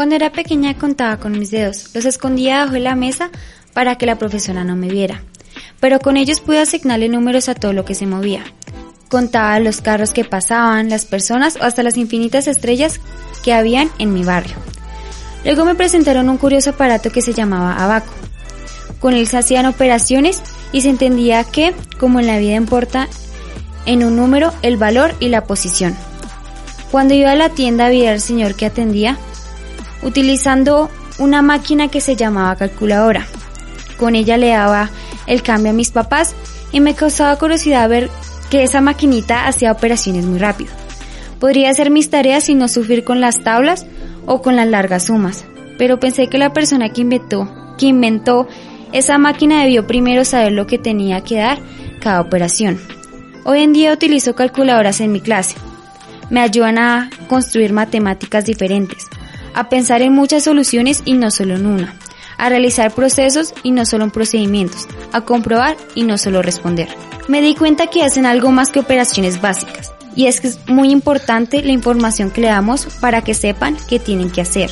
Cuando era pequeña contaba con mis dedos, los escondía debajo de la mesa para que la profesora no me viera. Pero con ellos pude asignarle números a todo lo que se movía. Contaba los carros que pasaban, las personas o hasta las infinitas estrellas que habían en mi barrio. Luego me presentaron un curioso aparato que se llamaba abaco. Con él se hacían operaciones y se entendía que, como en la vida importa, en un número el valor y la posición. Cuando iba a la tienda vi al señor que atendía, utilizando una máquina que se llamaba calculadora. Con ella le daba el cambio a mis papás y me causaba curiosidad ver que esa maquinita hacía operaciones muy rápido. Podría hacer mis tareas sin no sufrir con las tablas o con las largas sumas, pero pensé que la persona que inventó, que inventó esa máquina debió primero saber lo que tenía que dar cada operación. Hoy en día utilizo calculadoras en mi clase. Me ayudan a construir matemáticas diferentes, a pensar en muchas soluciones y no solo en una, a realizar procesos y no solo en procedimientos, a comprobar y no solo responder. Me di cuenta que hacen algo más que operaciones básicas, y es que es muy importante la información que le damos para que sepan qué tienen que hacer.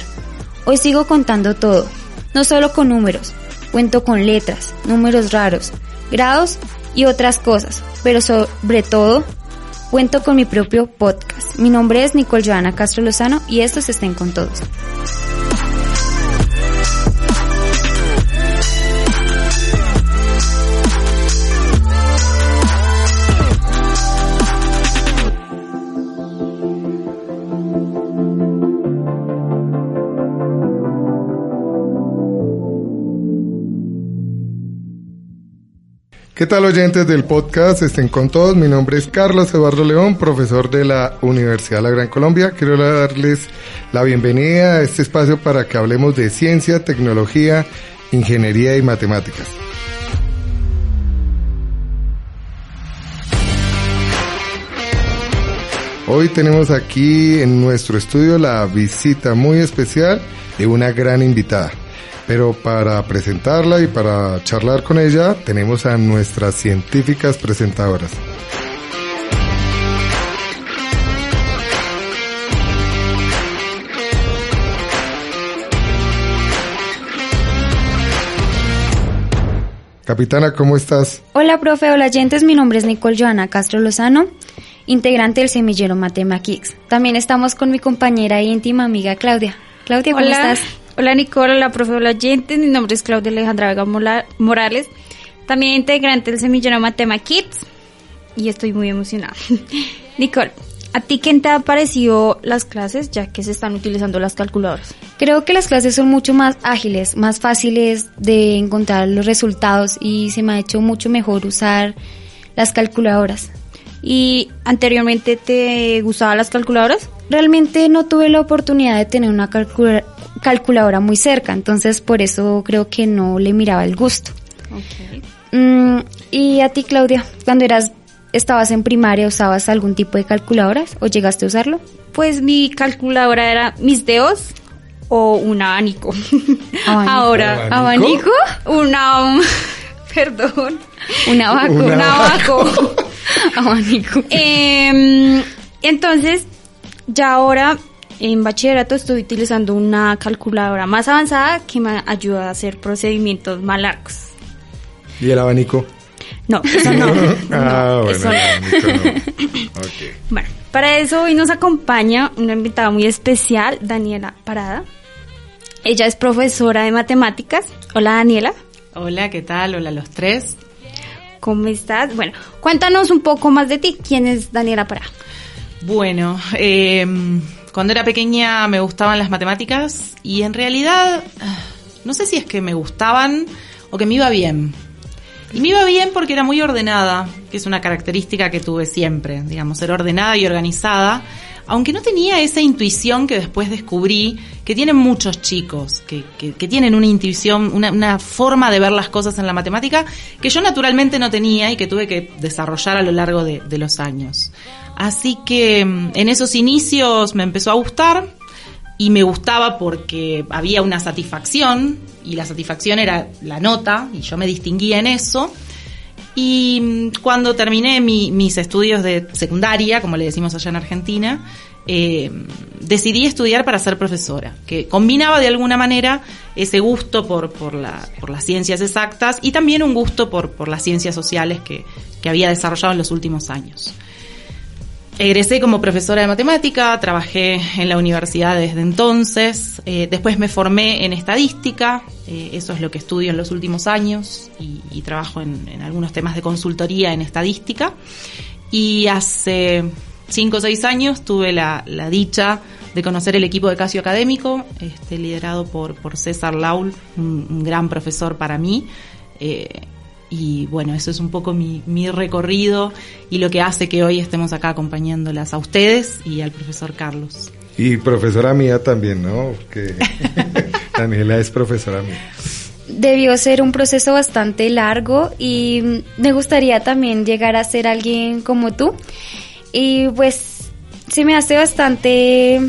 Hoy sigo contando todo, no solo con números, cuento con letras, números raros, grados y otras cosas, pero sobre todo cuento con mi propio podcast. Mi nombre es Nicole Joana Castro Lozano y estos estén con todos. ¿Qué tal oyentes del podcast? Estén con todos. Mi nombre es Carlos Eduardo León, profesor de la Universidad de la Gran Colombia. Quiero darles la bienvenida a este espacio para que hablemos de ciencia, tecnología, ingeniería y matemáticas. Hoy tenemos aquí en nuestro estudio la visita muy especial de una gran invitada. Pero para presentarla y para charlar con ella tenemos a nuestras científicas presentadoras. Capitana, ¿cómo estás? Hola, profe, hola, oyentes. Mi nombre es Nicole Joana Castro Lozano, integrante del semillero Matema Kicks. También estamos con mi compañera e íntima amiga Claudia. Claudia, ¿cómo Hola. estás? Hola Nicole, hola profe, hola oyentes. Mi nombre es Claudia Alejandra Vega Morales, también integrante del semillero Matema Kids y estoy muy emocionada. Nicole, ¿a ti qué te ha parecido las clases ya que se están utilizando las calculadoras? Creo que las clases son mucho más ágiles, más fáciles de encontrar los resultados y se me ha hecho mucho mejor usar las calculadoras. ¿Y anteriormente te gustaban las calculadoras? Realmente no tuve la oportunidad de tener una calcula- calculadora muy cerca, entonces por eso creo que no le miraba el gusto. Mm, y a ti, Claudia, cuando eras, estabas en primaria, ¿usabas algún tipo de calculadoras o llegaste a usarlo? Pues mi calculadora era mis dedos o un abanico. Abanico. Ahora, ¿Abanico? Una, perdón, Un abaco. Un un abaco. abanico. Em, entonces, ya ahora en bachillerato estoy utilizando una calculadora más avanzada que me ayuda a hacer procedimientos más largos. ¿Y el abanico? No, eso no. ah, no, bueno, eso el no. abanico no. Ok. Bueno, para eso hoy nos acompaña una invitada muy especial, Daniela Parada. Ella es profesora de matemáticas. Hola Daniela, Hola, ¿qué tal? Hola a los tres. ¿cómo estás? Bueno, cuéntanos un poco más de ti. ¿Quién es Daniela Parada? Bueno, eh, cuando era pequeña me gustaban las matemáticas y en realidad ah, no sé si es que me gustaban o que me iba bien. Y me iba bien porque era muy ordenada, que es una característica que tuve siempre, digamos, ser ordenada y organizada. aunque no tenía esa intuición que después descubrí que tienen muchos chicos, que, tienen una intuición, una, forma de ver las cosas en la matemática que yo naturalmente no tenía y que tuve que desarrollar a lo largo de los años. Así que mm, en esos inicios me empezó a gustar y me gustaba porque había una satisfacción y la satisfacción era la nota y yo me distinguía en eso. Y mm, cuando terminé mis estudios de secundaria, como le decimos allá en Argentina, eh, decidí estudiar para ser profesora, que combinaba de alguna manera ese gusto por, por, la, por las ciencias exactas y también un gusto por, las ciencias sociales que había desarrollado en los últimos años. Egresé como profesora de matemática, trabajé en la universidad desde entonces, eh, después me formé en estadística, eh, eso es lo que estudio en los últimos años y, trabajo en, algunos temas de consultoría en estadística. Y hace cinco o seis años tuve la, dicha de conocer el equipo de Casio Académico, este, liderado por, por César Laul, un, gran profesor para mí. Eh, y bueno, eso es un poco mi, mi recorrido y lo que hace que hoy estemos acá acompañándolas a ustedes y al profesor Carlos. Y profesora mía también, ¿no? Que Daniela es profesora mía. Debió ser un proceso bastante largo y me gustaría también llegar a ser alguien como tú. Y pues se me hace bastante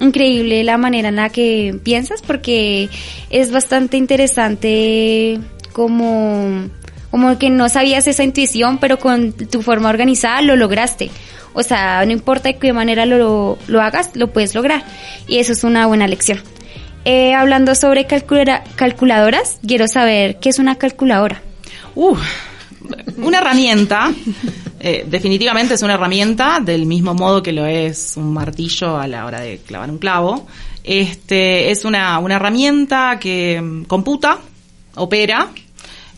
increíble la manera en la que piensas porque es bastante interesante como, como que no sabías esa intuición, pero con tu forma organizada lo lograste. O sea, no importa de qué manera lo, lo hagas, lo puedes lograr. Y eso es una buena lección. Eh, hablando sobre calculadoras, quiero saber qué es una calculadora. Uh, una herramienta, eh, definitivamente es una herramienta del mismo modo que lo es un martillo a la hora de clavar un clavo. Este es una, una herramienta que computa, opera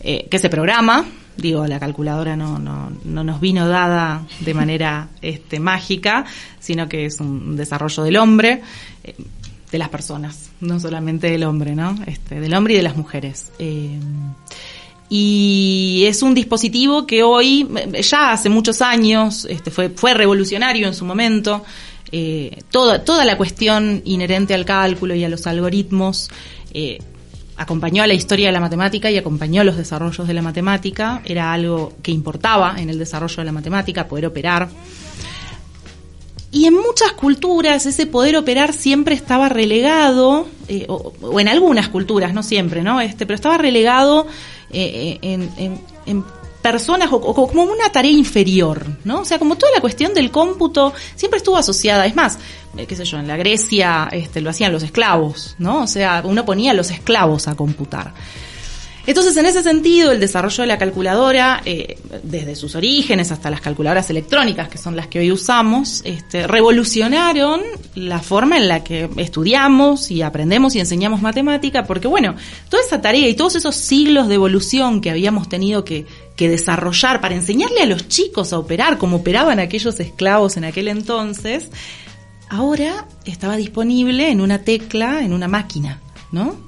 eh, que se programa, digo, la calculadora no, no, no nos vino dada de manera este, mágica, sino que es un desarrollo del hombre, eh, de las personas, no solamente del hombre, ¿no? Este, del hombre y de las mujeres. Eh, y es un dispositivo que hoy, ya hace muchos años, este, fue, fue revolucionario en su momento, toda, toda la cuestión inherente al cálculo y a los algoritmos, acompañó a la historia de la matemática y acompañó los desarrollos de la matemática, era algo que importaba en el desarrollo de la matemática, poder operar. Y en muchas culturas ese poder operar siempre estaba relegado, eh, o, en algunas culturas, no siempre, ¿no? Este, pero estaba relegado eh, en, en personas o, como una tarea inferior, ¿no? O sea, como toda la cuestión del cómputo siempre estuvo asociada, es más, eh, qué sé yo, en la Grecia este, lo hacían los esclavos, ¿no? O sea, uno ponía a los esclavos a computar. Entonces, en ese sentido, el desarrollo de la calculadora, eh, desde sus orígenes hasta las calculadoras electrónicas, que son las que hoy usamos, este, revolucionaron la forma en la que estudiamos y aprendemos y enseñamos matemática, porque bueno, toda esa tarea y todos esos siglos de evolución que habíamos tenido que, que desarrollar para enseñarle a los chicos a operar como operaban aquellos esclavos en aquel entonces, ahora estaba disponible en una tecla, en una máquina, ¿no?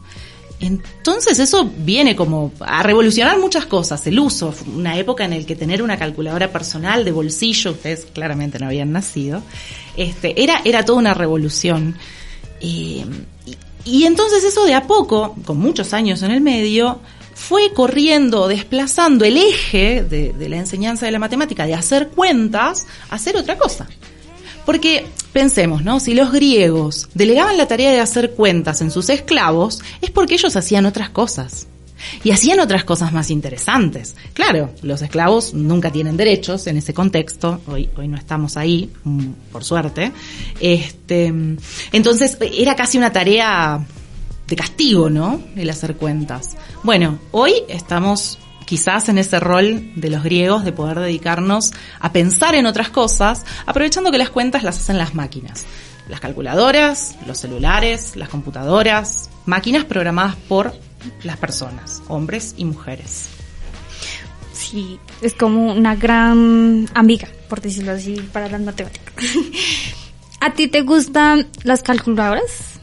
Entonces eso viene como a revolucionar muchas cosas, el uso, una época en la que tener una calculadora personal de bolsillo, ustedes claramente no habían nacido, este, era, era toda una revolución. Eh, y, entonces eso de a poco, con muchos años en el medio, fue corriendo, desplazando el eje de, de la enseñanza de la matemática, de hacer cuentas, a hacer otra cosa. Porque pensemos, ¿no? Si los griegos delegaban la tarea de hacer cuentas en sus esclavos, es porque ellos hacían otras cosas. Y hacían otras cosas más interesantes. Claro, los esclavos nunca tienen derechos en ese contexto. Hoy, hoy no estamos ahí, mm, por suerte. Este, entonces era casi una tarea de castigo, ¿no? El hacer cuentas. Bueno, hoy estamos quizás en ese rol de los griegos de poder dedicarnos a pensar en otras cosas, aprovechando que las cuentas las hacen las máquinas. Las calculadoras, los celulares, las computadoras, máquinas programadas por las personas, hombres y mujeres. Sí, es como una gran amiga, por decirlo así, para las matemáticas. ¿A ti te gustan las calculadoras?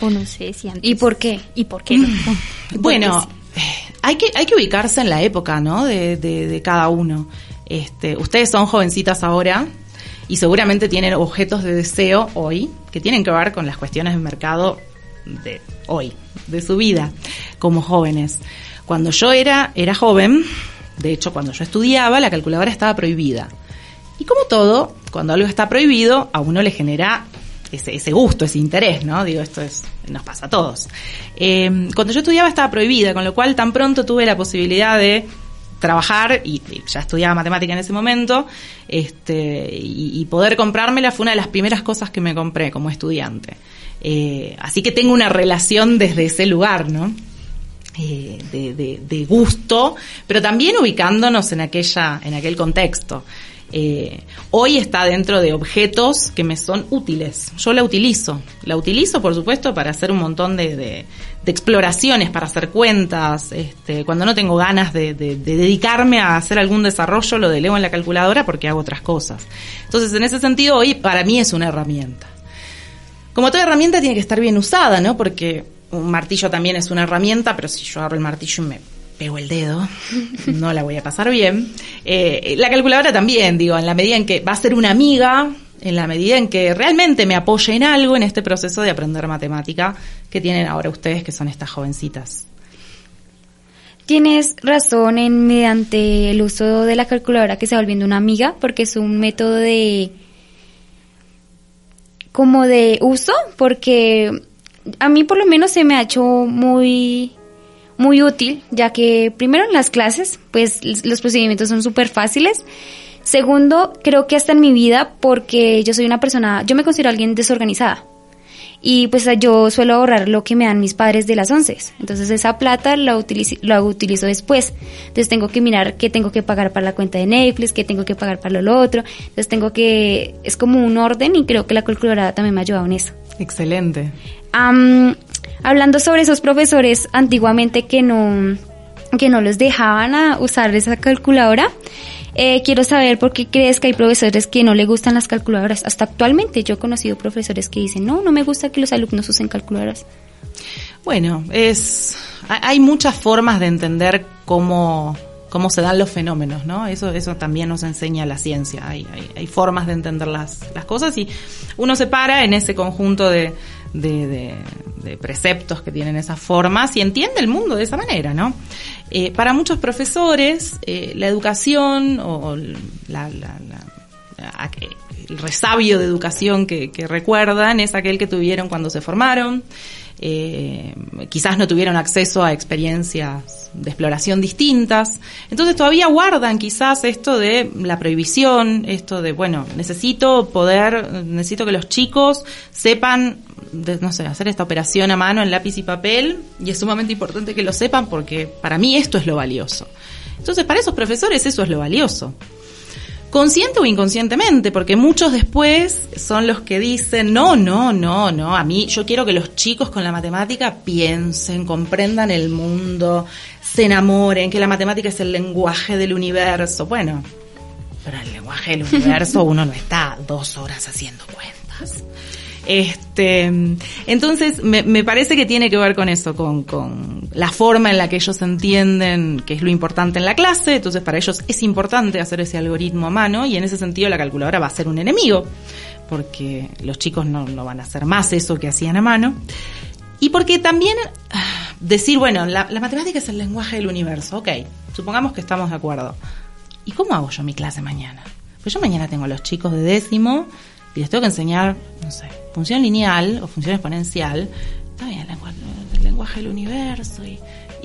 O no sé si ¿Y por qué? ¿Y por qué? bueno, hay que, hay que ubicarse en la época, ¿no? De, de, cada uno. Este, ustedes son jovencitas ahora y seguramente tienen objetos de deseo hoy que tienen que ver con las cuestiones del mercado de hoy, de su vida como jóvenes. Cuando yo era, era joven, de hecho cuando yo estudiaba, la calculadora estaba prohibida. Y como todo, cuando algo está prohibido, a uno le genera ese, ese gusto, ese interés, ¿no? Digo, esto es, nos pasa a todos. Eh, cuando yo estudiaba estaba prohibida, con lo cual tan pronto tuve la posibilidad de trabajar y, ya estudiaba matemática en ese momento este y, y, poder comprármela fue una de las primeras cosas que me compré como estudiante eh, así que tengo una relación desde ese lugar no eh, de, de, de, gusto pero también ubicándonos en aquella en aquel contexto eh, hoy está dentro de objetos que me son útiles. Yo la utilizo. La utilizo, por supuesto, para hacer un montón de, exploraciones, para hacer cuentas. Este, cuando no tengo ganas de, de, dedicarme a hacer algún desarrollo, lo delego en la calculadora porque hago otras cosas. Entonces, en ese sentido, hoy para mí es una herramienta. Como toda herramienta tiene que estar bien usada, ¿no? Porque un martillo también es una herramienta, pero si yo agarro el martillo y me pego el dedo, no la voy a pasar bien. Eh, la calculadora también, digo, en la medida en que va a ser una amiga, en la medida en que realmente me apoye en algo en este proceso de aprender matemática que tienen ahora ustedes, que son estas jovencitas. Tienes razón en mediante el uso de la calculadora que se va volviendo una amiga, porque es un método de como de uso, porque a mí por lo menos se me ha hecho muy muy útil, ya que primero en las clases, pues los procedimientos son súper fáciles. Segundo, creo que hasta en mi vida, porque yo soy una persona, yo me considero alguien desorganizada. Y pues yo suelo ahorrar lo que me dan mis padres de las once. Entonces esa plata la utilizo, la utilizo después. Entonces tengo que mirar qué tengo que pagar para la cuenta de Netflix, qué tengo que pagar para lo otro. Entonces tengo que, es como un orden y creo que la calculadora también me ha ayudado en eso. Excelente. Um, hablando sobre esos profesores antiguamente que no, que no los dejaban a usar esa calculadora, eh, quiero saber por qué crees que hay profesores que no le gustan las calculadoras. Hasta actualmente yo he conocido profesores que dicen, no, no me gusta que los alumnos usen calculadoras. Bueno, es, hay muchas formas de entender cómo, cómo se dan los fenómenos, ¿no? Eso, eso también nos enseña la ciencia. Hay, hay, hay formas de entender las, las cosas y uno se para en ese conjunto de, de, de, de, preceptos que tienen esas formas y entiende el mundo de esa manera, ¿no? Eh, para muchos profesores, eh, la educación o la, la, la, el resabio de educación que, que, recuerdan es aquel que tuvieron cuando se formaron. Eh, quizás no tuvieron acceso a experiencias de exploración distintas. Entonces todavía guardan quizás esto de la prohibición, esto de, bueno, necesito poder, necesito que los chicos sepan de, no sé, hacer esta operación a mano en lápiz y papel y es sumamente importante que lo sepan porque para mí esto es lo valioso. Entonces, para esos profesores eso es lo valioso. Consciente o inconscientemente, porque muchos después son los que dicen, no, no, no, no, a mí yo quiero que los chicos con la matemática piensen, comprendan el mundo, se enamoren, que la matemática es el lenguaje del universo. Bueno, pero el lenguaje del universo uno no está dos horas haciendo cuentas. Este, entonces, me, parece que tiene que ver con eso, con, la forma en la que ellos entienden que es lo importante en la clase. Entonces, para ellos es importante hacer ese algoritmo a mano y en ese sentido la calculadora va a ser un enemigo, porque los chicos no, van a hacer más eso que hacían a mano. Y porque también decir, bueno, la, la matemática es el lenguaje del universo, ok, supongamos que estamos de acuerdo. ¿Y cómo hago yo mi clase mañana? Pues yo mañana tengo a los chicos de décimo y les tengo que enseñar, no sé, función lineal o función exponencial, está bien, el lenguaje del universo, y,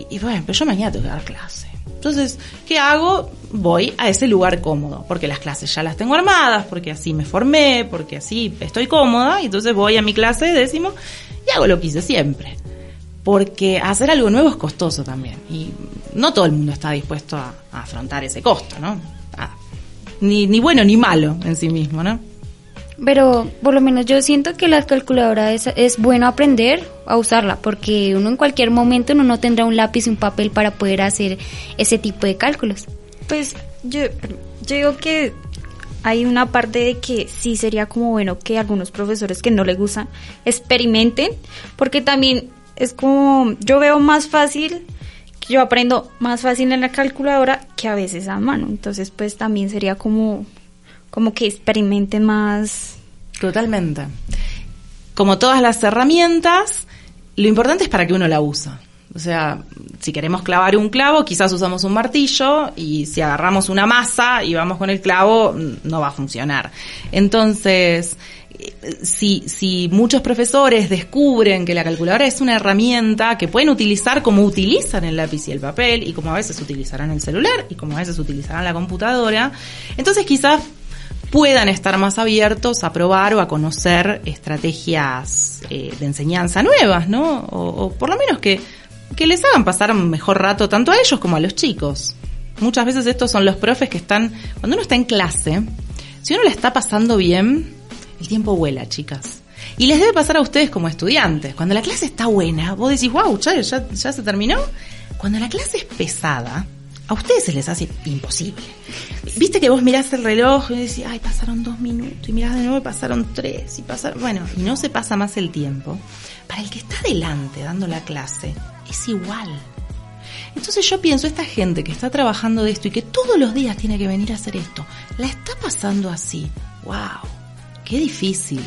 y, bueno, pero yo mañana tengo que dar clase. Entonces, ¿qué hago? Voy a ese lugar cómodo, porque las clases ya las tengo armadas, porque así me formé, porque así estoy cómoda, y entonces voy a mi clase de décimo y hago lo que hice siempre. Porque hacer algo nuevo es costoso también, y no todo el mundo está dispuesto a, a afrontar ese costo, ¿no? Ah, ni, ni bueno ni malo en sí mismo, ¿no? Pero por lo menos yo siento que la calculadora es, bueno aprender a usarla, porque uno en cualquier momento uno no tendrá un lápiz y un papel para poder hacer ese tipo de cálculos. Pues yo, yo digo que hay una parte de que sí sería como bueno que algunos profesores que no les gustan experimenten, porque también es como, yo veo más fácil, yo aprendo más fácil en la calculadora que a veces a mano, entonces pues también sería como como que experimenten más. Totalmente. Como todas las herramientas, lo importante es para que uno la usa. O sea, si queremos clavar un clavo, quizás usamos un martillo y si agarramos una masa y vamos con el clavo, no va a funcionar. Entonces, si, si muchos profesores descubren que la calculadora es una herramienta que pueden utilizar como utilizan el lápiz y el papel y como a veces utilizarán el celular y como a veces utilizarán la computadora, entonces quizás puedan estar más abiertos a probar o a conocer estrategias eh, de enseñanza nuevas, ¿no? O, por lo menos que, que les hagan pasar un mejor rato tanto a ellos como a los chicos. Muchas veces estos son los profes que están, cuando uno está en clase, si uno le está pasando bien, el tiempo vuela, chicas. Y les debe pasar a ustedes como estudiantes. Cuando la clase está buena, vos decís, wow, ya, ya se terminó. Cuando la clase es pesada, a ustedes se les hace imposible. Viste que vos mirás el reloj y decís, ay, pasaron dos minutos, y mirás de nuevo y pasaron tres, y pasaron, bueno, y no se pasa más el tiempo. Para el que está adelante dando la clase, es igual. Entonces yo pienso, esta gente que está trabajando de esto y que todos los días tiene que venir a hacer esto, la está pasando así. ¡Wow! ¡Qué difícil!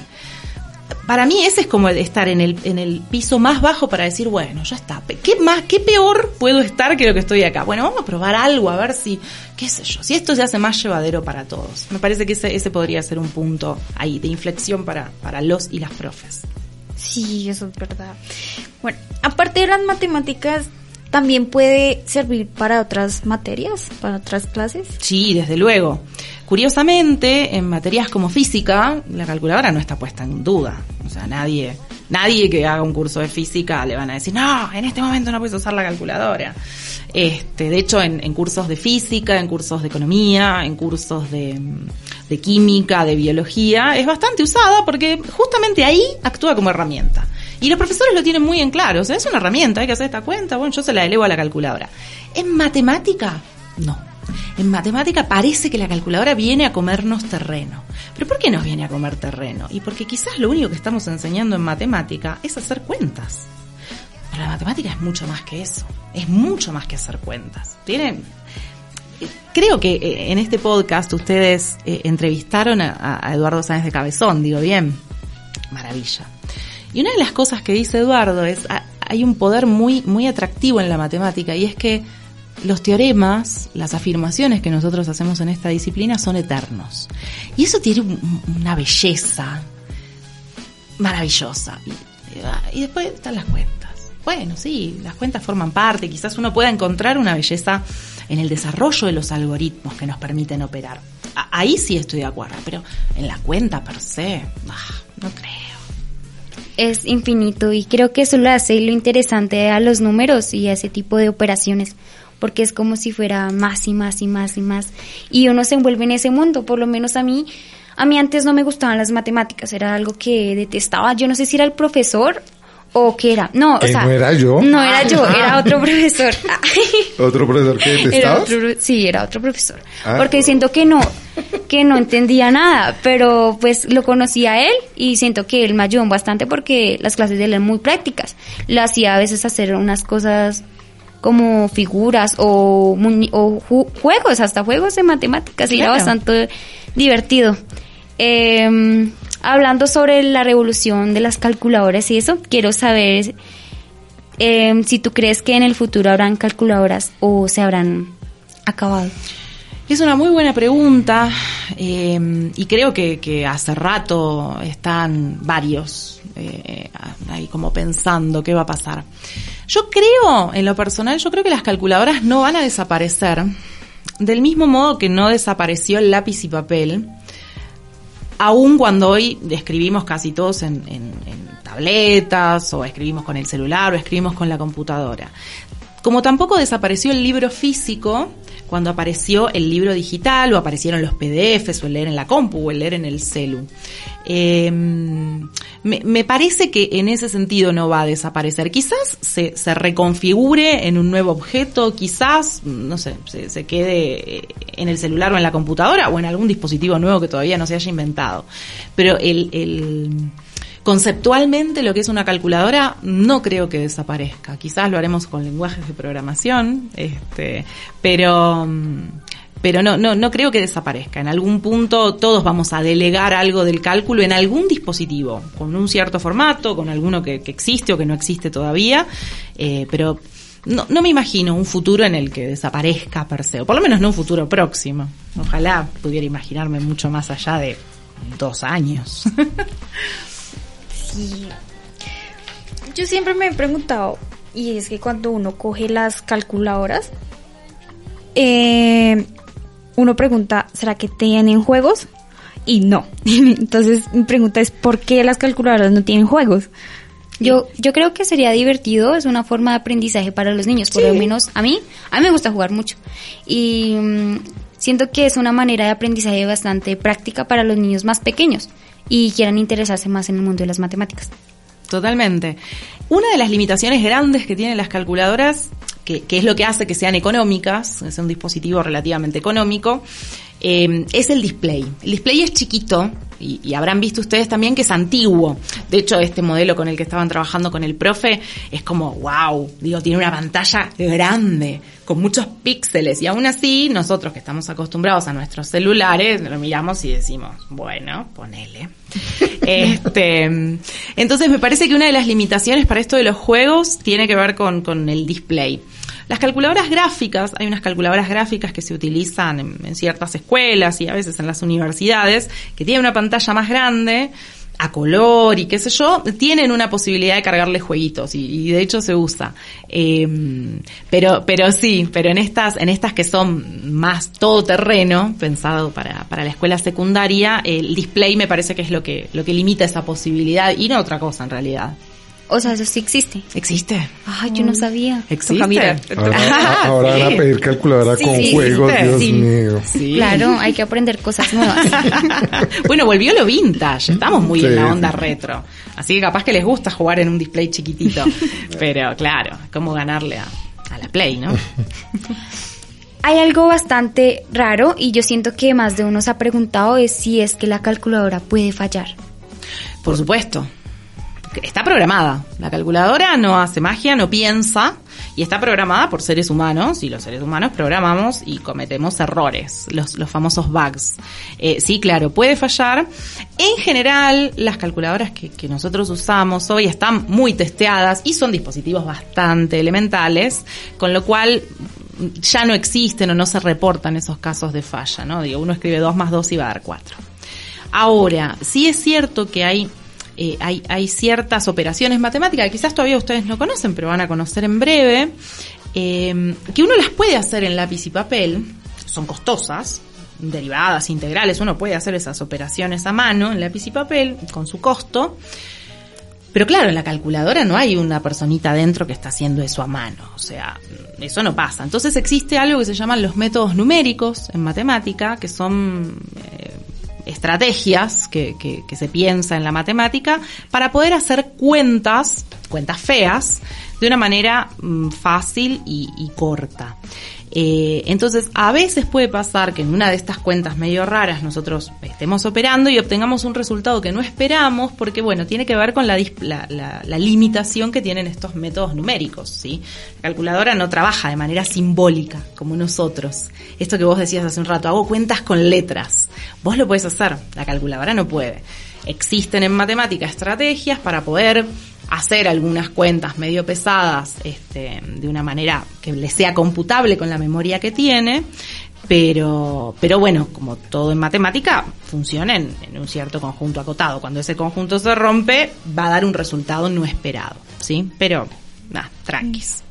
Para mí ese es como estar en el, en el piso más bajo para decir, bueno, ya está. ¿Qué más, qué peor puedo estar que lo que estoy acá? Bueno, vamos a probar algo, a ver si, qué sé yo, si esto se hace más llevadero para todos. Me parece que ese, ese podría ser un punto ahí de inflexión para, para los y las profes. Sí, eso es verdad. Bueno, aparte de las matemáticas, también puede servir para otras materias, para otras clases. Sí, desde luego. Curiosamente, en materias como física, la calculadora no está puesta en duda. O sea, nadie, nadie que haga un curso de física le van a decir, no, en este momento no puedes usar la calculadora. Este, de hecho, en, cursos de física, en cursos de economía, en cursos de, de química, de biología, es bastante usada porque justamente ahí actúa como herramienta. Y los profesores lo tienen muy en claro. O sea, es una herramienta, hay que hacer esta cuenta, bueno, yo se la elevo a la calculadora. En matemática, no. En matemática parece que la calculadora viene a comernos terreno. ¿Pero por qué nos viene a comer terreno? Y porque quizás lo único que estamos enseñando en matemática es hacer cuentas. Pero la matemática es mucho más que eso. Es mucho más que hacer cuentas. Tienen creo que eh, en este podcast ustedes eh, entrevistaron a, Eduardo Sáenz de Cabezón, digo bien, maravilla. Y una de las cosas que dice Eduardo es, hay un poder muy, muy atractivo en la matemática y es que los teoremas, las afirmaciones que nosotros hacemos en esta disciplina son eternos. Y eso tiene una belleza maravillosa. Y, después están las cuentas. Bueno, sí, las cuentas forman parte, quizás uno pueda encontrar una belleza en el desarrollo de los algoritmos que nos permiten operar. ahí sí estoy de acuerdo, pero en la cuenta per se, no creo es infinito y creo que eso lo hace lo interesante a los números y a ese tipo de operaciones porque es como si fuera más y más y más y más. Y uno se envuelve en ese mundo, por lo menos a mí. A mí antes no me gustaban las matemáticas, era algo que detestaba. Yo no sé si era el profesor o qué era. No, o eh, sea. ¿No era yo? No era yo, era otro profesor. ¿Otro profesor que detestabas? sí, era otro profesor. Ah. Porque siento que no, que no entendía nada, pero pues lo conocí a él y siento que él me ayudó bastante porque las clases de él eran muy prácticas. Lo hacía a veces hacer unas cosas como figuras o, juegos, hasta juegos de matemáticas, y era bastante divertido. Em, hablando sobre la revolución de las calculadoras y eso, quiero saber em, si tú crees que en el futuro habrán calculadoras o se habrán acabado. Es una muy buena pregunta em, y creo que, hace rato están varios eh, ahí como pensando qué va a pasar. Yo creo, en lo personal, yo creo que las calculadoras no van a desaparecer, del mismo modo que no desapareció el lápiz y papel, aun cuando hoy escribimos casi todos en, tabletas, o escribimos con el celular, o escribimos con la computadora. Como tampoco desapareció el libro físico, cuando apareció el libro digital o aparecieron los PDFs o el leer en la compu o el leer en el celu. Em, me, parece que en ese sentido no va a desaparecer. Quizás se, se reconfigure en un nuevo objeto, quizás, no sé, se, quede en el celular o en la computadora o en algún dispositivo nuevo que todavía no se haya inventado. Pero el, el conceptualmente lo que es una calculadora no creo que desaparezca. Quizás lo haremos con lenguajes de programación, este, pero pero no, no, no creo que desaparezca. En algún punto todos vamos a delegar algo del cálculo en algún dispositivo, con un cierto formato, con alguno que, existe o que no existe todavía, eh, pero no, no me imagino un futuro en el que desaparezca per se, o por lo menos no un futuro próximo. Ojalá pudiera imaginarme mucho más allá de dos años. Yo siempre me he preguntado, y es que cuando uno coge las calculadoras, eh, uno pregunta, ¿será que tienen juegos? Y no. Entonces mi pregunta es, ¿por qué las calculadoras no tienen juegos? Yo, yo creo que sería divertido, es una forma de aprendizaje para los niños, por lo menos a mí, a mí me gusta jugar mucho. Y mm, siento que es una manera de aprendizaje bastante práctica para los niños más pequeños y quieran interesarse más en el mundo de las matemáticas. Totalmente. Una de las limitaciones grandes que tienen las calculadoras, que, es lo que hace que sean económicas, es un dispositivo relativamente económico, eh, es el display. El display es chiquito, y, habrán visto ustedes también que es antiguo. De hecho, este modelo con el que estaban trabajando con el profe es como, wow, digo, tiene una pantalla grande, con muchos píxeles. Y aún así, nosotros que estamos acostumbrados a nuestros celulares, lo miramos y decimos, bueno, ponele. este, entonces me parece que una de las limitaciones para esto de los juegos tiene que ver con, con el display. Las calculadoras gráficas, hay unas calculadoras gráficas que se utilizan en, ciertas escuelas y a veces en las universidades, que tienen una pantalla más grande, a color y qué sé yo, tienen una posibilidad de cargarle jueguitos y, de hecho se usa. Em, pero, pero sí, pero en estas, en estas que son más todoterreno, pensado para, para la escuela secundaria, el display me parece que es lo que, lo que limita esa posibilidad y no otra cosa en realidad. O sea, eso sí existe. Existe. Ay, yo no sabía. Existe. Ahora, van a pedir calculadora con juegos, Dios mío. Claro, hay que aprender cosas nuevas. bueno, volvió lo vintage. Estamos muy en la onda retro. Así que capaz que les gusta jugar en un display chiquitito. Pero claro, cómo ganarle a, a la Play, ¿no? Hay algo bastante raro y yo siento que más de uno se ha preguntado es si es que la calculadora puede fallar. Por supuesto está programada. La calculadora no hace magia, no piensa y está programada por seres humanos y los seres humanos programamos y cometemos errores, los, los famosos bugs. Eh, sí, claro, puede fallar. En general, las calculadoras que, que nosotros usamos hoy están muy testeadas y son dispositivos bastante elementales, con lo cual ya no existen o no se reportan esos casos de falla, ¿no? Digo, uno escribe 2 más 2 y va a dar 4. Ahora, sí es cierto que hay eh, hay, ciertas operaciones matemáticas que quizás todavía ustedes no conocen, pero van a conocer en breve, eh, que uno las puede hacer en lápiz y papel, son costosas, derivadas, integrales, uno puede hacer esas operaciones a mano en lápiz y papel con su costo. Pero claro, en la calculadora no hay una personita dentro que está haciendo eso a mano, o sea, eso no pasa. Entonces existe algo que se llaman los métodos numéricos en matemática, que son eh, estrategias que, que, se piensa en la matemática para poder hacer cuentas, cuentas feas, de una manera mm, fácil y corta. Eh, entonces, a veces puede pasar que en una de estas cuentas medio raras nosotros estemos operando y obtengamos un resultado que no esperamos porque, bueno, tiene que ver con la, la, limitación que tienen estos métodos numéricos, ¿sí? La calculadora no trabaja de manera simbólica como nosotros. Esto que vos decías hace un rato, hago cuentas con letras. Vos lo puedes hacer, la calculadora no puede. Existen en matemática estrategias para poder hacer algunas cuentas medio pesadas este, de una manera que le sea computable con la memoria que tiene, pero, pero bueno, como todo en matemática, funciona en, un cierto conjunto acotado. Cuando ese conjunto se rompe, va a dar un resultado no esperado, ¿sí? Pero, nada, tranquis.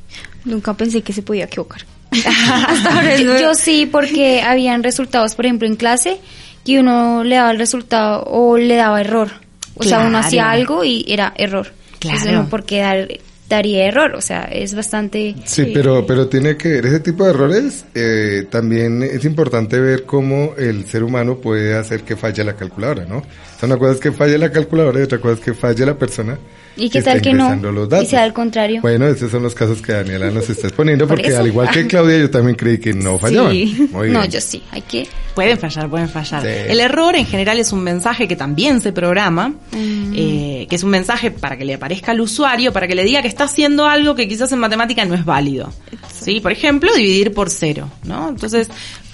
Nunca pensé que se podía equivocar. yo, sí, porque habían resultados, por ejemplo, en clase, que uno le daba el resultado o le daba error. O sea, uno hacía algo y era error. Claro. porque dar, daría error, o sea, es bastante... Sí, pero, pero tiene que ver, ese tipo de errores, eh, también es importante ver cómo el ser humano puede hacer que falle la calculadora, ¿no? O sea, una cosa es que falle la calculadora y otra cosa es que falle la persona ¿Y qué tal que no? Y sea al contrario. Bueno, esos son los casos que Daniela nos está exponiendo, porque al igual que Claudia, yo también creí que no fallaban. Sí. No, yo sí, hay que... Pueden fallar, pueden fallar. El error en general es un mensaje que también se programa, mm. eh, que es un mensaje para que le aparezca al usuario, para que le diga que está haciendo algo que quizás en matemática no es válido. ¿Sí? Por ejemplo, dividir por cero, ¿no? Entonces,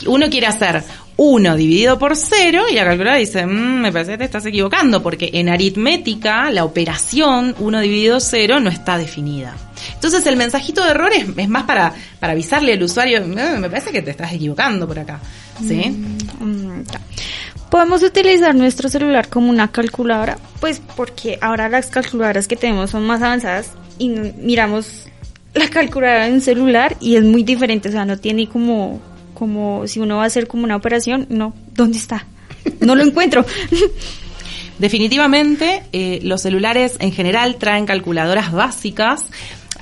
uno quiere hacer 1 dividido por 0 y la calculadora dice, mm, me parece que te estás equivocando porque en aritmética la operación 1 dividido 0 no está definida. Entonces el mensajito de error es, más para, para avisarle al usuario, mm, me parece que te estás equivocando por acá. ¿Sí? Mm, ¿Podemos utilizar nuestro celular como una calculadora? Pues porque ahora las calculadoras que tenemos son más avanzadas y miramos la calculadora en celular y es muy diferente, o sea, no tiene como como si uno va a hacer como una operación, no, ¿dónde está? No lo encuentro. Definitivamente, eh, los celulares en general traen calculadoras básicas,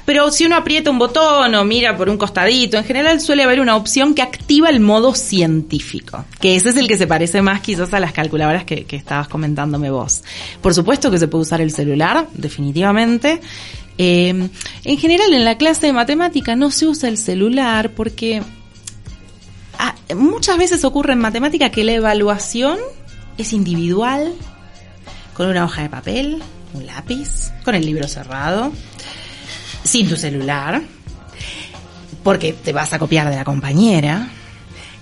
pero si uno aprieta un botón o mira por un costadito, en general suele haber una opción que activa el modo científico, que ese es el que se parece más quizás a las calculadoras que, que estabas comentándome vos. Por supuesto que se puede usar el celular, definitivamente. Eh, en general en la clase de matemática no se usa el celular porque Ah, muchas veces ocurre en matemática que la evaluación es individual, con una hoja de papel, un lápiz, con el libro cerrado, sin tu celular, porque te vas a copiar de la compañera.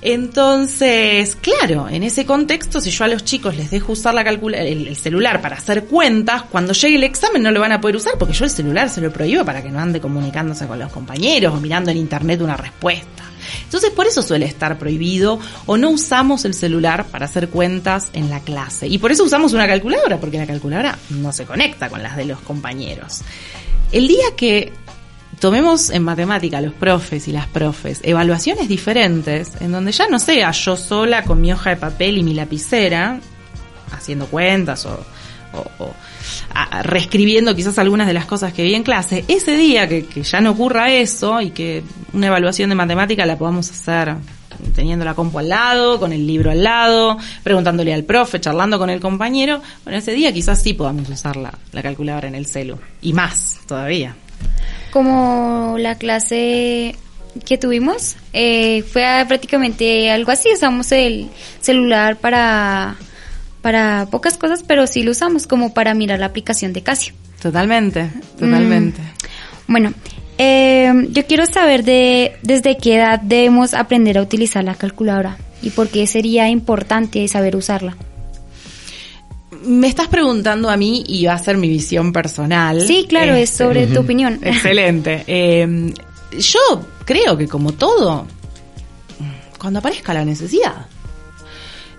Entonces, claro, en ese contexto, si yo a los chicos les dejo usar la el, el, celular para hacer cuentas, cuando llegue el examen no lo van a poder usar porque yo el celular se lo prohíbo para que no ande comunicándose con los compañeros o mirando en internet una respuesta. Entonces por eso suele estar prohibido o no usamos el celular para hacer cuentas en la clase. Y por eso usamos una calculadora, porque la calculadora no se conecta con las de los compañeros. El día que tomemos en matemática los profes y las profes evaluaciones diferentes, en donde ya no sea yo sola con mi hoja de papel y mi lapicera, haciendo cuentas o, o reescribiendo quizás algunas de las cosas que vi en clase, ese día que, ya no ocurra eso y que una evaluación de matemática la podamos hacer teniendo la compu al lado, con el libro al lado, preguntándole al profe, charlando con el compañero, bueno, ese día quizás sí podamos usar la, calculadora en el celu. Y más todavía. Como la clase que tuvimos, eh, fue prácticamente algo así, usamos el celular para para pocas cosas, pero sí lo usamos como para mirar la aplicación de Casio. Totalmente, totalmente. Mm, bueno, eh, yo quiero saber de desde qué edad debemos aprender a utilizar la calculadora y por qué sería importante saber usarla. Me estás preguntando a mí y va a ser mi visión personal. Sí, claro, es este, sobre tu opinión. Excelente. Eh, yo creo que como todo, cuando aparezca la necesidad,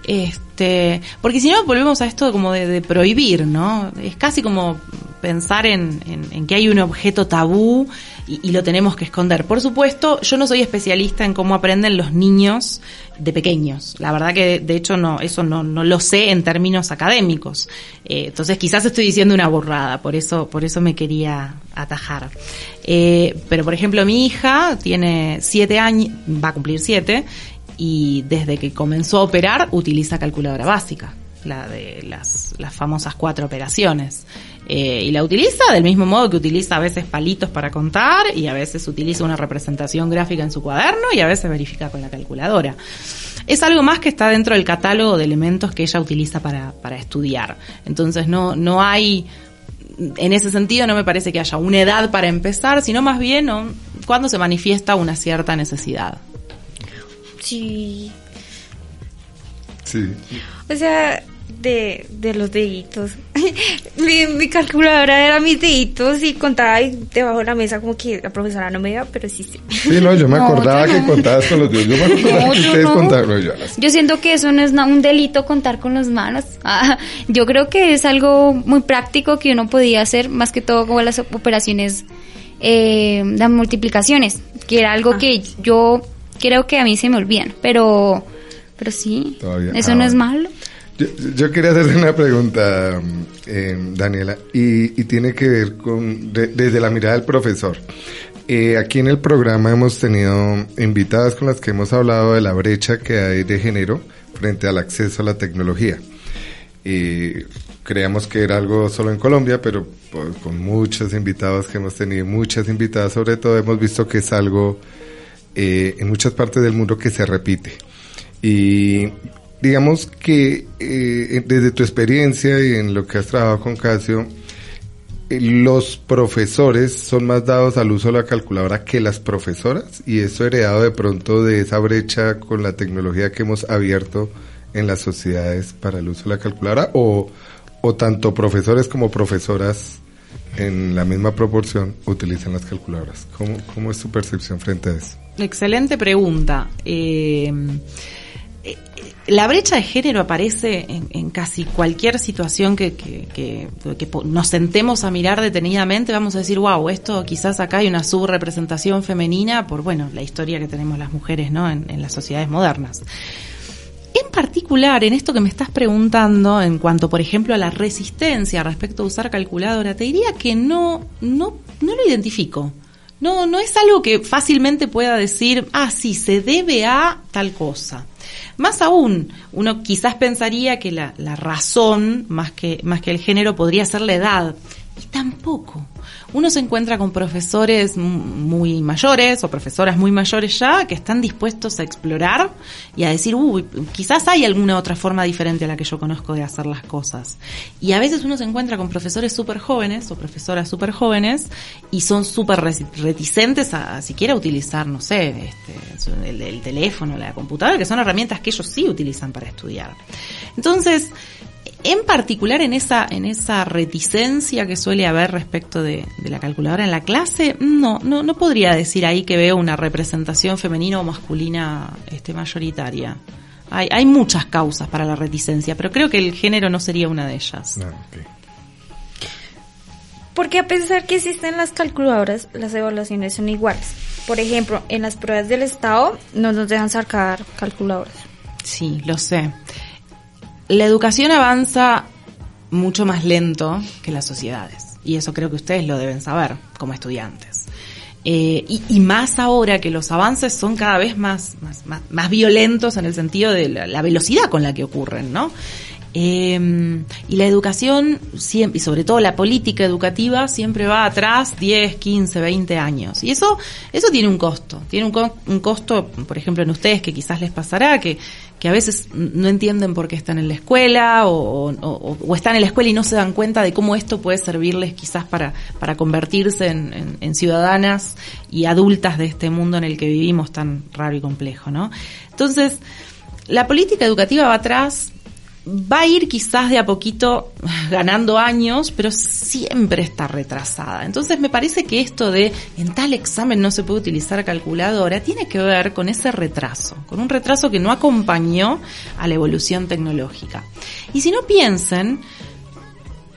este, porque si no volvemos a esto como de, prohibir, ¿no? Es casi como pensar en, que hay un objeto tabú y, lo tenemos que esconder. Por supuesto, yo no soy especialista en cómo aprenden los niños de pequeños. La verdad que de hecho no, eso no, no lo sé en términos académicos. Eh, entonces quizás estoy diciendo una borrada, por eso, por eso me quería atajar. Eh, pero por ejemplo mi hija tiene siete años, va a cumplir siete, y desde que comenzó a operar utiliza calculadora básica, la de las, las famosas cuatro operaciones. Eh, y la utiliza del mismo modo que utiliza a veces palitos para contar y a veces utiliza una representación gráfica en su cuaderno y a veces verifica con la calculadora. Es algo más que está dentro del catálogo de elementos que ella utiliza para, para estudiar. Entonces no, no hay en ese sentido no me parece que haya una edad para empezar, sino más bien cuando se manifiesta una cierta necesidad. Sí. Sí. O sea, de, de los deditos. mi, calculadora era mis deditos y contaba debajo de la mesa como que la profesora no me iba, pero sí, sí. Sí, no, yo me acordaba que contabas con los dedos. Yo me acordaba que ustedes contaban. Yo, yo, siento que eso no es un delito contar con las manos. Ah, yo creo que es algo muy práctico que uno podía hacer, más que todo como las operaciones eh, de multiplicaciones, que era algo ah. que yo creo que a mí se me olvidan, pero, pero sí, eso no es malo. Yo, quería hacerte una pregunta, eh, Daniela, y, tiene que ver con, desde la mirada del profesor. Eh, aquí en el programa hemos tenido invitadas con las que hemos hablado de la brecha que hay de género frente al acceso a la tecnología. Y creíamos que era algo solo en Colombia, pero pues, con muchos invitados que hemos tenido, muchas invitadas sobre todo, hemos visto que es algo eh, en muchas partes del mundo que se repite. Y digamos que eh, desde tu experiencia y en lo que has trabajado con Casio, los profesores son más dados al uso de la calculadora que las profesoras y eso heredado de pronto de esa brecha con la tecnología que hemos abierto en las sociedades para el uso de la calculadora o, o tanto profesores como profesoras en la misma proporción utilizan las calculadoras. ¿Cómo, cómo es su percepción frente a eso? Excelente pregunta. Eh, eh, la brecha de género aparece en, casi cualquier situación que, que, que, nos sentemos a mirar detenidamente, vamos a decir, wow, esto quizás acá hay una subrepresentación femenina por, bueno, la historia que tenemos las mujeres, ¿no? En, en las sociedades modernas. En particular, en esto que me estás preguntando, en cuanto, por ejemplo, a la resistencia respecto a usar calculadora, te diría que no, no, no lo identifico. No, no es algo que fácilmente pueda decir, ah, sí, se debe a tal cosa. Más aún, uno quizás pensaría que la, la razón, más que, más que el género, podría ser la edad. Y tampoco uno se encuentra con profesores muy mayores o profesoras muy mayores ya que están dispuestos a explorar y a decir, uy, quizás hay alguna otra forma diferente a la que yo conozco de hacer las cosas. Y a veces uno se encuentra con profesores súper jóvenes o profesoras súper jóvenes y son súper reticentes a, siquiera utilizar, no sé, este, el, el teléfono, la computadora, que son herramientas que ellos sí utilizan para estudiar. Entonces, en particular en esa, en esa reticencia que suele haber respecto de, la calculadora en la clase, no, no, no podría decir ahí que veo una representación femenina o masculina este, mayoritaria. Hay, hay muchas causas para la reticencia, pero creo que el género no sería una de ellas. Ah, Porque a pesar que existen las calculadoras, las evaluaciones son iguales. Por ejemplo, en las pruebas del Estado no nos dejan sacar calculadoras. Sí, lo sé la educación avanza mucho más lento que las sociedades. Y eso creo que ustedes lo deben saber como estudiantes. Eh, y, más ahora que los avances son cada vez más, más, violentos en el sentido de la, velocidad con la que ocurren, ¿no? Eh, y la educación, siempre, y sobre todo la política educativa, siempre va atrás 10, 15, 20 años. Y eso, eso tiene un costo. Tiene un, un costo, por ejemplo, en ustedes que quizás les pasará, que, que a veces no entienden por qué están en la escuela o, están en la escuela y no se dan cuenta de cómo esto puede servirles quizás para, para convertirse en, en ciudadanas y adultas de este mundo en el que vivimos tan raro y complejo, ¿no? Entonces, la política educativa va atrás va a ir quizás de a poquito ganando años, pero siempre está retrasada. Entonces me parece que esto de en tal examen no se puede utilizar calculadora tiene que ver con ese retraso, con un retraso que no acompañó a la evolución tecnológica. Y si no piensen,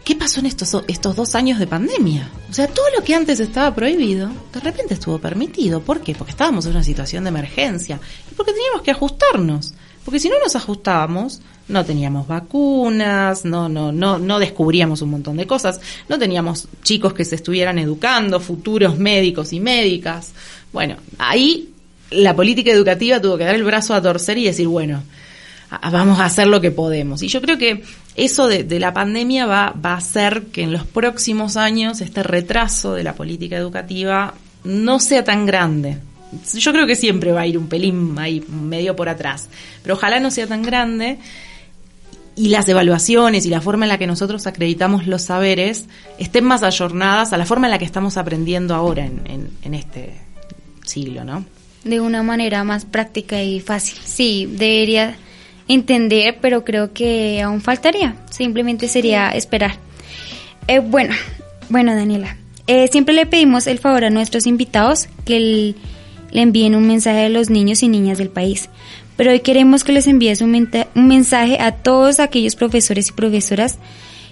¿qué pasó en estos, estos dos años de pandemia? O sea, todo lo que antes estaba prohibido, de repente estuvo permitido. ¿Por qué? Porque estábamos en una situación de emergencia y porque teníamos que ajustarnos. Porque si no nos ajustábamos, no teníamos vacunas, no, no, no, no descubríamos un montón de cosas, no teníamos chicos que se estuvieran educando, futuros médicos y médicas. Bueno, ahí la política educativa tuvo que dar el brazo a torcer y decir, bueno, vamos a hacer lo que podemos. Y yo creo que eso de, la pandemia va, va a hacer que en los próximos años este retraso de la política educativa no sea tan grande yo creo que siempre va a ir un pelín ahí medio por atrás, pero ojalá no sea tan grande y las evaluaciones y la forma en la que nosotros acreditamos los saberes estén más ayornadas a la forma en la que estamos aprendiendo ahora en, en, este siglo, ¿no? De una manera más práctica y fácil. Sí, debería entender, pero creo que aún faltaría. Simplemente sería esperar. Eh, bueno, bueno, Daniela. Eh, siempre le pedimos el favor a nuestros invitados que el le envíen un mensaje a los niños y niñas del país. Pero hoy queremos que les envíes un, mensaje a todos aquellos profesores y profesoras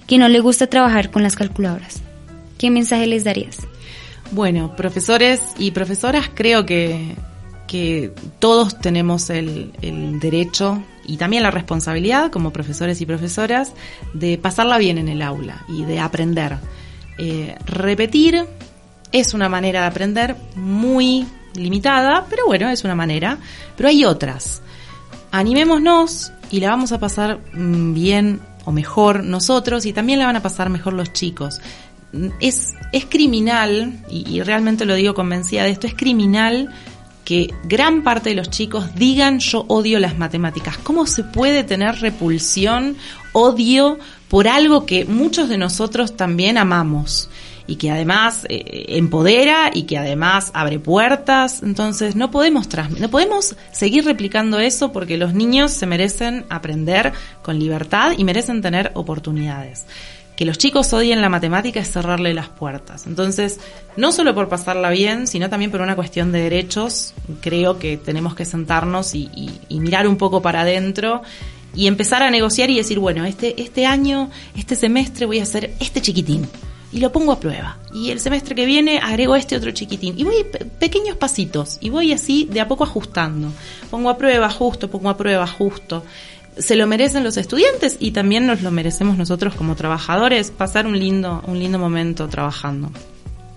que no les gusta trabajar con las calculadoras. ¿Qué mensaje les darías? Bueno, profesores y profesoras, creo que, que todos tenemos el, el, derecho y también la responsabilidad como profesores y profesoras de pasarla bien en el aula y de aprender. Eh, repetir es una manera de aprender muy limitada, pero bueno, es una manera. Pero hay otras. Animémonos y la vamos a pasar mm, bien o mejor nosotros y también la van a pasar mejor los chicos. Mm, es, es criminal, y, realmente lo digo convencida de esto, es criminal que gran parte de los chicos digan yo odio las matemáticas. ¿Cómo se puede tener repulsión, odio por algo que muchos de nosotros también amamos? Y que además eh, empodera y que además abre puertas. Entonces no podemos no podemos seguir replicando eso porque los niños se merecen aprender con libertad y merecen tener oportunidades que los chicos odien la matemática es cerrarle las puertas. Entonces, no solo por pasarla bien, sino también por una cuestión de derechos, creo que tenemos que sentarnos y, mirar un poco para adentro y empezar a negociar y decir, bueno, este, este año, este semestre voy a hacer este chiquitín y lo pongo a prueba. Y el semestre que viene agrego este otro chiquitín. Y voy pequeños pasitos y voy así de a poco ajustando. Pongo a prueba, justo, pongo a prueba, justo se lo merecen los estudiantes y también nos lo merecemos nosotros como trabajadores, pasar un lindo, un lindo momento trabajando.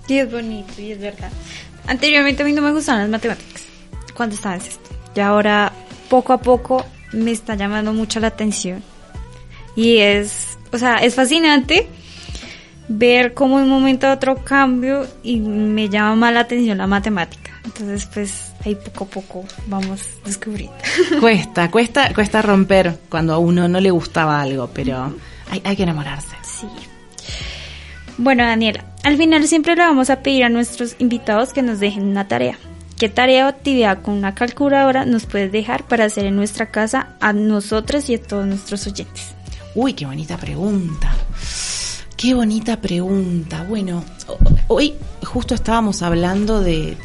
Sí, es bonito y es verdad. Anteriormente a mí no me gustaban las matemáticas cuando estaba en esto. Y ahora, poco a poco, me está llamando mucho la atención. Y es, o sea, es fascinante ver cómo de un momento a otro cambio y me llama más la atención la matemática. Entonces, pues ahí poco a poco vamos descubriendo. Cuesta, cuesta, cuesta romper cuando a uno no le gustaba algo, pero hay, hay que enamorarse. Sí. Bueno, Daniela, al final siempre le vamos a pedir a nuestros invitados que nos dejen una tarea. ¿Qué tarea o actividad con una calculadora nos puedes dejar para hacer en nuestra casa a nosotros y a todos nuestros oyentes? Uy, qué bonita pregunta. Qué bonita pregunta. Bueno, hoy justo estábamos hablando de,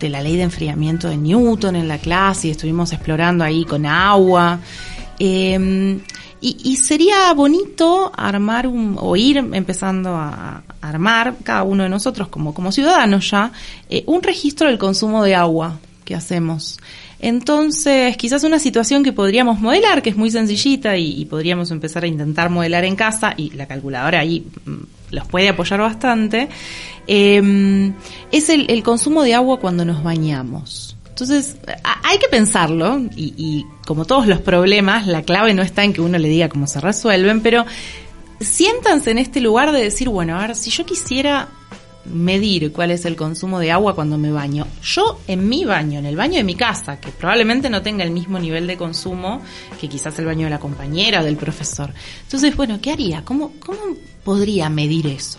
la ley de enfriamiento de Newton en la clase y estuvimos explorando ahí con agua. Em, y, sería bonito armar un, o ir empezando a, armar, cada uno de nosotros como, como ciudadanos ya, eh, un registro del consumo de agua que hacemos. Entonces, quizás una situación que podríamos modelar, que es muy sencillita y, podríamos empezar a intentar modelar en casa, y la calculadora ahí mm, los puede apoyar bastante, em, es el, consumo de agua cuando nos bañamos. Entonces, hay que pensarlo, y, y como todos los problemas, la clave no está en que uno le diga cómo se resuelven, pero siéntanse en este lugar de decir, bueno, a ver, si yo quisiera medir cuál es el consumo de agua cuando me baño. Yo en mi baño, en el baño de mi casa, que probablemente no tenga el mismo nivel de consumo que quizás el baño de la compañera o del profesor. Entonces, bueno, ¿qué haría? ¿Cómo, cómo podría medir eso?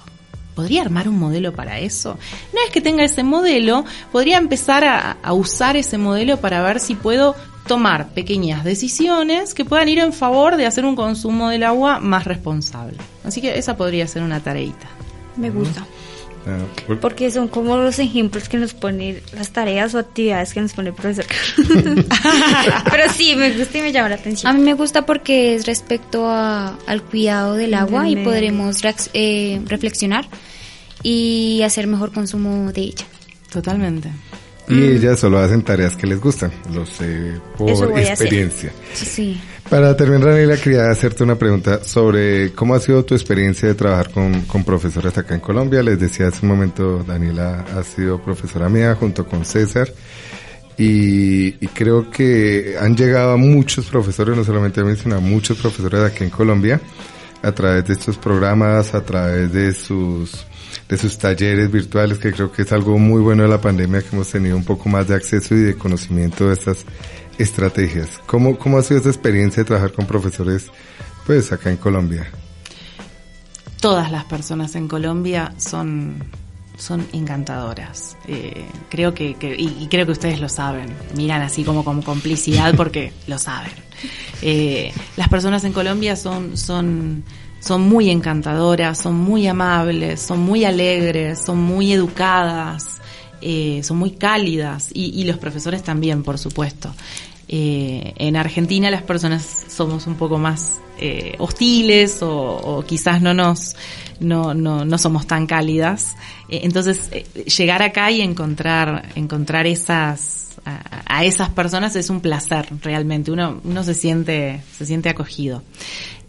¿Podría armar un modelo para eso? Una vez que tenga ese modelo, podría empezar a, a usar ese modelo para ver si puedo tomar pequeñas decisiones que puedan ir en favor de hacer un consumo del agua más responsable. Así que esa podría ser una tareita. Me gusta. Porque son como los ejemplos que nos ponen las tareas o actividades que nos pone el profesor. Pero sí, me gusta y me llama la atención. A mí me gusta porque es respecto al cuidado del agua y podremos eh, reflexionar y hacer mejor consumo de ella. Totalmente. Y mm. ellas solo hacen tareas que les gustan, lo sé por experiencia. Sí. Para terminar, Daniela, quería hacerte una pregunta sobre cómo ha sido tu experiencia de trabajar con, con profesores acá en Colombia. Les decía hace un momento, Daniela ha sido profesora mía junto con César. Y, y, creo que han llegado a muchos profesores, no solamente a mí, sino a muchos profesores aquí en Colombia, a través de estos programas, a través de sus de sus talleres virtuales, que creo que es algo muy bueno de la pandemia, que hemos tenido un poco más de acceso y de conocimiento de estas estrategias. ¿Cómo, cómo ha sido esa experiencia de trabajar con profesores, pues, acá en Colombia? Todas las personas en Colombia son son encantadoras. Eh, creo que, y, creo que ustedes lo saben. Miran así como con complicidad porque lo saben. Eh, las personas en Colombia son, son son muy encantadoras, son muy amables, son muy alegres, son muy educadas, eh, son muy cálidas y, los profesores también, por supuesto. Eh, en Argentina las personas somos un poco más eh, hostiles o, quizás no nos no, no, no somos tan cálidas. entonces llegar acá y encontrar encontrar esas a, a, esas personas es un placer realmente. Uno uno se siente se siente acogido.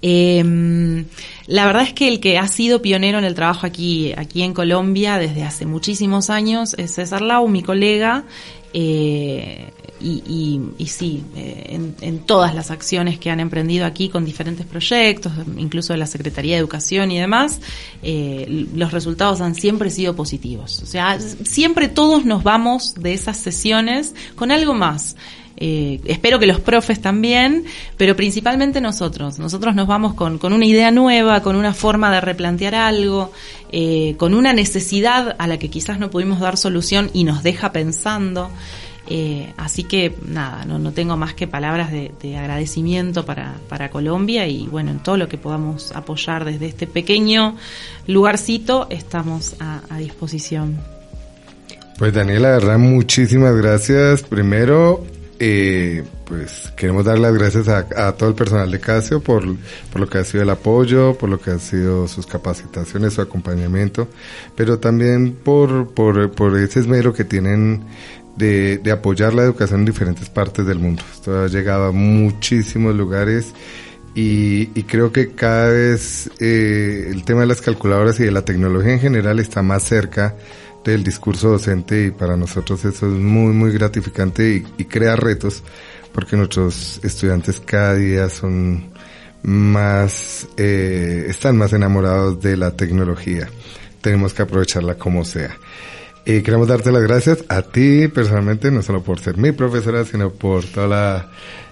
Eh, la verdad es que el que ha sido pionero en el trabajo aquí, aquí en Colombia desde hace muchísimos años es César Lau, mi colega, eh, y, y, sí, eh, en, todas las acciones que han emprendido aquí con diferentes proyectos, incluso de la Secretaría de Educación y demás, eh, los resultados han siempre sido positivos. O sea, siempre todos nos vamos de esas sesiones con algo más. Eh, espero que los profes también, pero principalmente nosotros. Nosotros nos vamos con, con una idea nueva, con una forma de replantear algo, eh, con una necesidad a la que quizás no pudimos dar solución y nos deja pensando. Eh, así que nada, no, no, tengo más que palabras de, de agradecimiento para, para, Colombia y bueno, en todo lo que podamos apoyar desde este pequeño lugarcito estamos a, a disposición. Pues Daniela, la verdad, muchísimas gracias. Primero, eh, pues queremos dar las gracias a, a, todo el personal de Casio por, por lo que ha sido el apoyo, por lo que ha sido sus capacitaciones, su acompañamiento, pero también por, por, por ese esmero que tienen de, de, apoyar la educación en diferentes partes del mundo. Esto ha llegado a muchísimos lugares y, y creo que cada vez eh, el tema de las calculadoras y de la tecnología en general está más cerca del discurso docente y para nosotros eso es muy muy gratificante y, y crea retos porque nuestros estudiantes cada día son más eh, están más enamorados de la tecnología. Tenemos que aprovecharla como sea. Y queremos darte las gracias a ti personalmente, no solo por ser mi profesora, sino por toda la,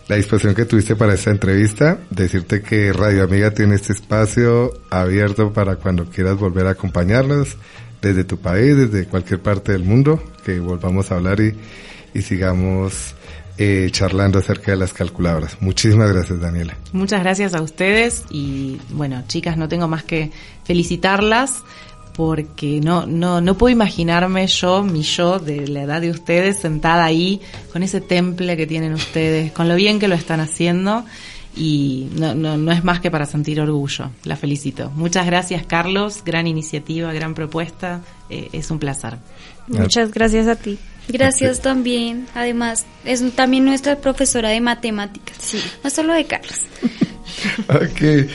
la, disposición que tuviste para esta entrevista. Decirte que Radio Amiga tiene este espacio abierto para cuando quieras volver a acompañarnos desde tu país, desde cualquier parte del mundo, que volvamos a hablar y, y sigamos eh, charlando acerca de las calculadoras. Muchísimas gracias, Daniela. Muchas gracias a ustedes y bueno, chicas, no tengo más que felicitarlas porque no, no, no puedo imaginarme yo, mi yo de la edad de ustedes, sentada ahí con ese temple que tienen ustedes, con lo bien que lo están haciendo y no, no, no es más que para sentir orgullo. La felicito. Muchas gracias, Carlos. Gran iniciativa, gran propuesta. Eh, es un placer. Muchas gracias a ti. Gracias también. Además, es también nuestra profesora de matemáticas. Sí. No solo de Carlos. ok.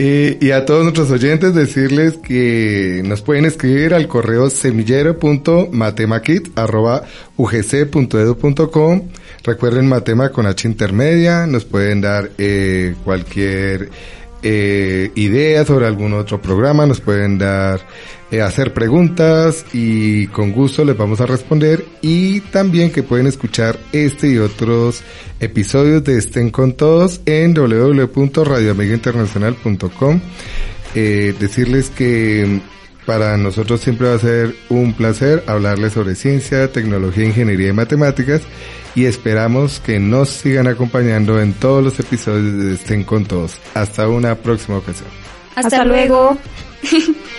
Eh, y a todos nuestros oyentes decirles que nos pueden escribir al correo semillero.matemaquit.ugc.edu.com. Recuerden Matema con H intermedia. Nos pueden dar eh, cualquier eh, idea sobre algún otro programa. Nos pueden dar eh, hacer preguntas y con gusto les vamos a responder y también que pueden escuchar este y otros episodios de Estén con Todos en www.radioamigainternacional.com eh, decirles que para nosotros siempre va a ser un placer hablarles sobre ciencia, tecnología, ingeniería y matemáticas y esperamos que nos sigan acompañando en todos los episodios de Estén con Todos. Hasta una próxima ocasión. Hasta, Hasta luego.